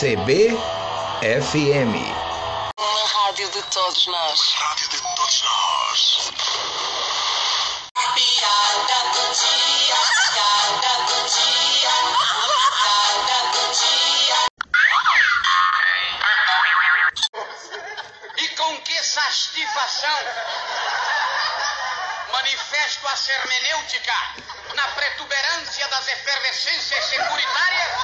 CBFM. Uma rádio de todos nós. Rádio de todos nós. Piada do dia, piada do dia, piada do dia. E com que satisfação manifesto a hermenêutica na protuberância das efervescências securitárias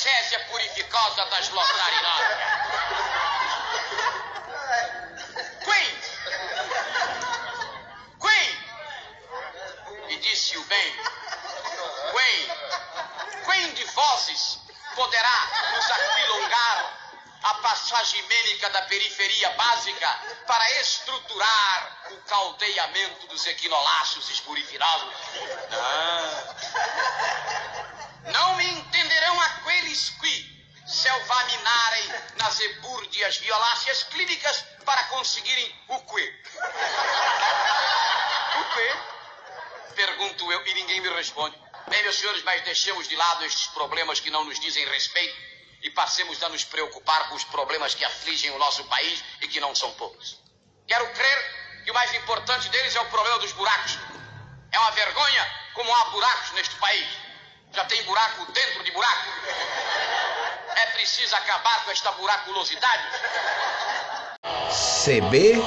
dianocésia purificosa das lotarinárias. Quem? Quem? E disse-o bem. Quem? Quem de vozes poderá nos aquilongar a passagem mênica da periferia básica para estruturar o caldeamento dos equinolácios espurifinosos? Não. Não me entenderão aqueles que selvaminarem nas ebúrdias violáceas clínicas para conseguirem o quê? O quê? Pergunto eu e ninguém me responde. Bem, meus senhores, mas deixemos de lado estes problemas que não nos dizem respeito e passemos a nos preocupar com os problemas que afligem o nosso país e que não são poucos. Quero crer que o mais importante deles é o problema dos buracos. É uma vergonha como há buracos neste país. Já tem buraco dentro de buraco. É preciso acabar com esta buraculosidade. CBFM.